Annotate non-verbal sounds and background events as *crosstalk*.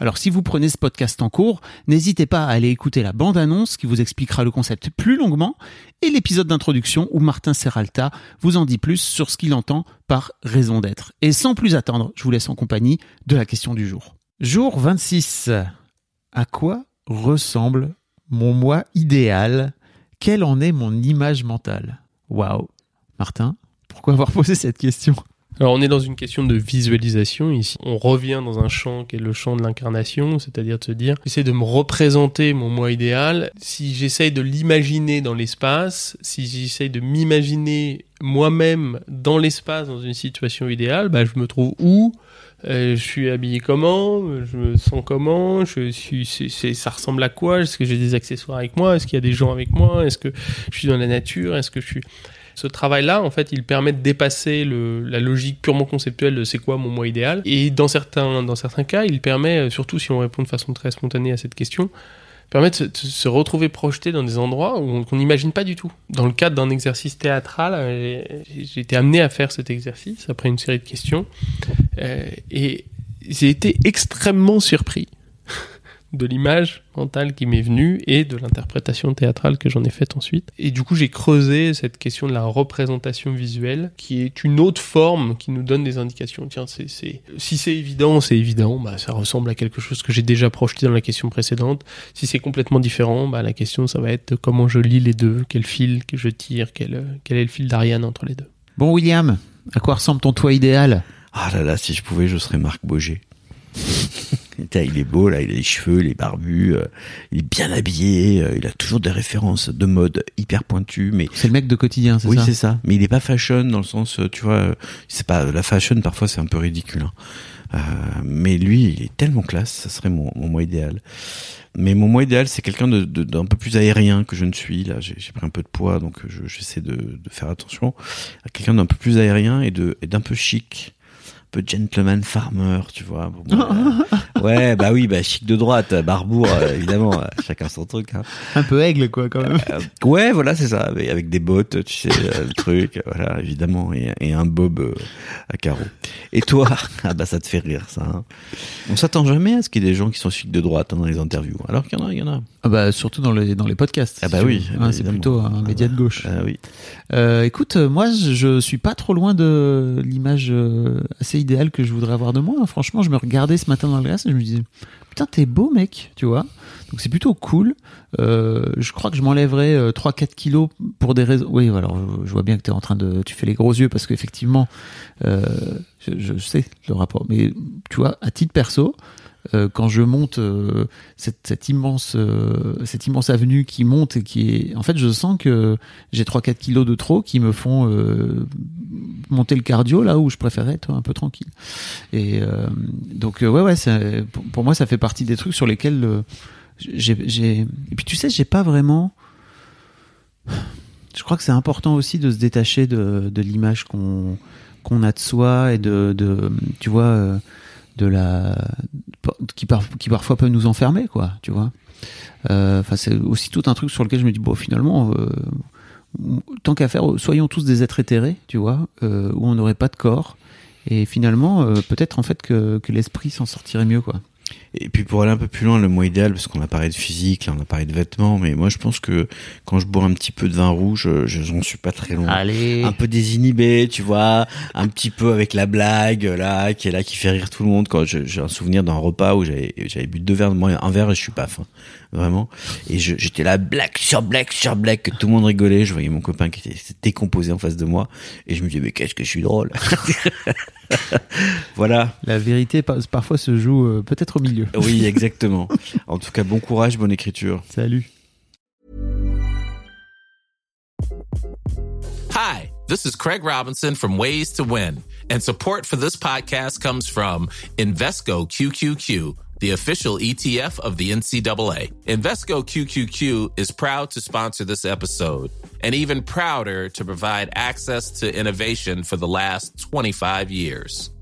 Alors si vous prenez ce podcast en cours, n'hésitez pas à aller écouter la bande-annonce qui vous expliquera le concept plus longuement et l'épisode d'introduction où Martin Serralta vous en dit plus sur ce qu'il entend par raison d'être. Et sans plus attendre, je vous laisse en compagnie de la question du jour. Jour 26. À quoi ressemble mon moi idéal? Quelle en est mon image mentale? Waouh. Martin, pourquoi avoir posé cette question? Alors on est dans une question de visualisation ici. On revient dans un champ qui est le champ de l'incarnation, c'est-à-dire de se dire, j'essaie de me représenter mon moi idéal. Si j'essaye de l'imaginer dans l'espace, si j'essaye de m'imaginer moi-même dans l'espace, dans une situation idéale, bah, je me trouve où? Euh, je suis habillé comment? Je me sens comment? Je suis, c'est- ça ressemble à quoi? Est-ce que j'ai des accessoires avec moi? Est-ce qu'il y a des gens avec moi? Est-ce que je suis dans la nature? Est-ce que je suis ce travail-là, en fait, il permet de dépasser la logique purement conceptuelle de c'est quoi mon moi idéal. Et dans certains, dans certains cas, il permet, euh, surtout si on répond de façon très spontanée à cette question, permet de se, retrouver projeté dans des endroits qu'on n'imagine pas du tout. Dans le cadre d'un exercice théâtral, euh, j'ai j'ai été amené à faire cet exercice après une série de questions. Euh, et j'ai été extrêmement surpris de l'image mentale qui m'est venue et de l'interprétation théâtrale que j'en ai faite ensuite. Et du coup, j'ai creusé cette question de la représentation visuelle, qui est une autre forme qui nous donne des indications. Tiens, c'est, c'est... si c'est évident, c'est évident, bah, ça ressemble à quelque chose que j'ai déjà projeté dans la question précédente. Si c'est complètement différent, bah, la question, ça va être comment je lis les deux, quel fil que je tire, quel, quel est le fil d'Ariane entre les deux. Bon William, à quoi ressemble ton toi idéal? Ah là là, si je pouvais, je serais Marc Boger. Il est beau là, il a les cheveux, il est barbu, euh, il est bien habillé, euh, il a toujours des références de mode hyper pointues, mais C'est le mec de quotidien, c'est oui ça c'est ça. Mais il est pas fashion dans le sens, euh, tu vois, c'est pas la fashion parfois c'est un peu ridicule. hein. Euh, mais lui, il est tellement classe, ça serait mon, mon moi idéal. Mais mon moi idéal, c'est quelqu'un de, de- d'un peu plus aérien que je ne suis. Là, j'ai, pris un peu de poids, donc je- j'essaie de, de faire attention à quelqu'un d'un peu plus aérien et d'un peu chic, peu gentleman farmer, tu vois. Bon, bon, euh, ouais, bah oui, bah chic de droite, barbour, euh, évidemment, euh, chacun son truc. Hein. Un peu aigle quoi quand même. Ouais, voilà, c'est ça, avec, avec des bottes, tu sais, le truc, voilà, évidemment, et, et un bob à carreaux. Et toi, *laughs* ah bah ça te fait rire, ça. hein. On s'attend jamais à ce qu'il y ait des gens qui sont chics de droite hein, dans les interviews, alors qu'il y en a, il y en a. Ah bah surtout dans les dans les podcasts. Ah bah oui, bah Hein, c'est plutôt un Ah média bah, de gauche. Ah oui. Euh, écoute, moi je, suis pas trop loin de l'image euh, idéale que je voudrais avoir de moi. Franchement, je me regardais ce matin dans le glace et je me disais putain t'es beau mec, tu vois. Donc c'est plutôt cool. Euh, je crois que je m'enlèverais euh, 3-4 kilos pour des raisons. Oui, alors je, vois bien que t'es en train de, tu fais les gros yeux parce qu'effectivement, euh, je, sais le rapport. Mais tu vois, à titre perso, euh, quand je monte euh, cette, immense euh, cette immense avenue qui monte et qui est en fait je sens que j'ai 3 4 kilos de trop qui me font euh, monter le cardio là où je préférais être un peu tranquille. Et euh, donc euh, ouais ouais pour, moi ça fait partie des trucs sur lesquels euh, j'ai et puis tu sais j'ai pas vraiment je crois que c'est important aussi de se détacher de, l'image qu'on qu'on a de soi et de, de tu vois de la qui, par- qui parfois peut nous enfermer quoi tu vois. Enfin c'est aussi tout un truc sur lequel je me dis bon finalement tant qu'à faire soyons tous des êtres éthérés tu vois euh, où on n'aurait pas de corps. Et finalement euh, peut-être en fait que, que l'esprit s'en sortirait mieux quoi Et puis pour aller un peu plus loin, le mot idéal, parce qu'on a parlé de physique, là on a parlé de vêtements, mais moi je pense que quand je bois un petit peu de vin rouge, je j'en suis pas très loin. Allez. Un peu désinhibé, tu vois, un petit peu avec la blague là, qui est là, qui fait rire tout le monde. Quand je- j'ai un souvenir d'un repas où j'avais j'avais bu deux verres de moi, un verre et je suis paf, hein, vraiment. Et je- j'étais là, blague sur blague sur blague, que tout le monde rigolait. Je voyais mon copain qui était décomposé en face de moi, et je me disais mais qu'est-ce que je suis drôle? *laughs* voilà. La vérité par- parfois se joue euh, peut-être au milieu. Oui, exactement. En tout cas, bon courage, bonne écriture. Salut. Hi, this is Craig Robinson from Ways to Win, and support for this podcast comes from Invesco QQQ, the official ETF of the NCAA. Invesco QQQ is proud to sponsor this episode, and even prouder to provide access to innovation for the last 25 years.